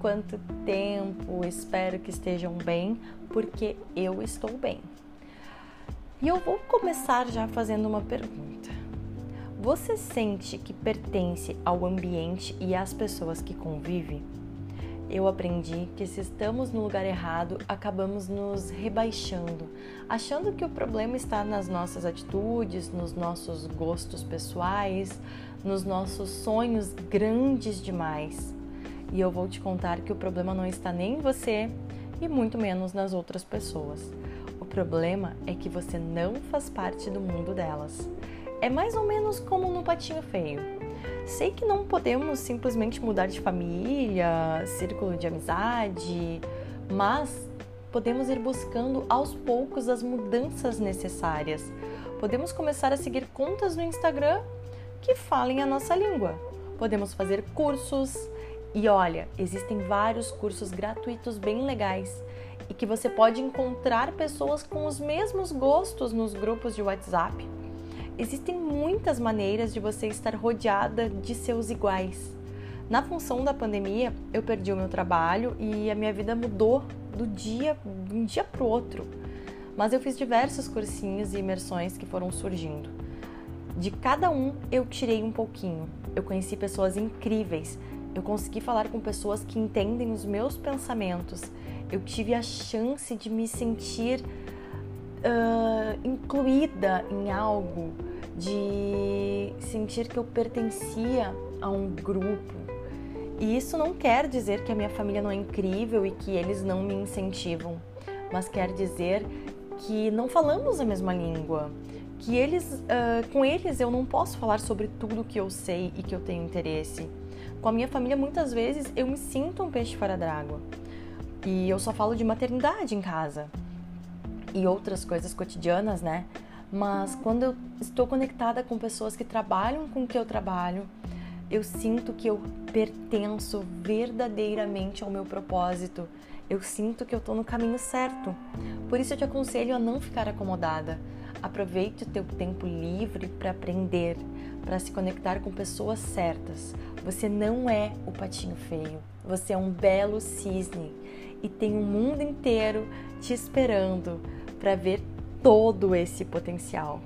quanto tempo? Espero que estejam bem, porque eu estou bem. E eu vou começar já fazendo uma pergunta. Você sente que pertence ao ambiente e às pessoas que convive? Eu aprendi que se estamos no lugar errado, acabamos nos rebaixando, achando que o problema está nas nossas atitudes, nos nossos gostos pessoais, nos nossos sonhos grandes demais. E eu vou te contar que o problema não está nem em você e muito menos nas outras pessoas. O problema é que você não faz parte do mundo delas. É mais ou menos como no patinho feio. Sei que não podemos simplesmente mudar de família, círculo de amizade, mas podemos ir buscando aos poucos as mudanças necessárias. Podemos começar a seguir contas no Instagram que falem a nossa língua. Podemos fazer cursos e olha, existem vários cursos gratuitos bem legais e que você pode encontrar pessoas com os mesmos gostos nos grupos de WhatsApp. Existem muitas maneiras de você estar rodeada de seus iguais. Na função da pandemia, eu perdi o meu trabalho e a minha vida mudou do dia de um dia para o outro. Mas eu fiz diversos cursinhos e imersões que foram surgindo. De cada um eu tirei um pouquinho. Eu conheci pessoas incríveis. Eu consegui falar com pessoas que entendem os meus pensamentos. Eu tive a chance de me sentir uh, incluída em algo, de sentir que eu pertencia a um grupo. E isso não quer dizer que a minha família não é incrível e que eles não me incentivam, mas quer dizer que não falamos a mesma língua, que eles, uh, com eles eu não posso falar sobre tudo que eu sei e que eu tenho interesse. Com a minha família, muitas vezes eu me sinto um peixe fora d'água e eu só falo de maternidade em casa e outras coisas cotidianas, né? Mas quando eu estou conectada com pessoas que trabalham com o que eu trabalho, eu sinto que eu pertenço verdadeiramente ao meu propósito. Eu sinto que eu estou no caminho certo. Por isso eu te aconselho a não ficar acomodada. Aproveite o teu tempo livre para aprender, para se conectar com pessoas certas. Você não é o patinho feio. Você é um belo cisne e tem um mundo inteiro te esperando para ver todo esse potencial.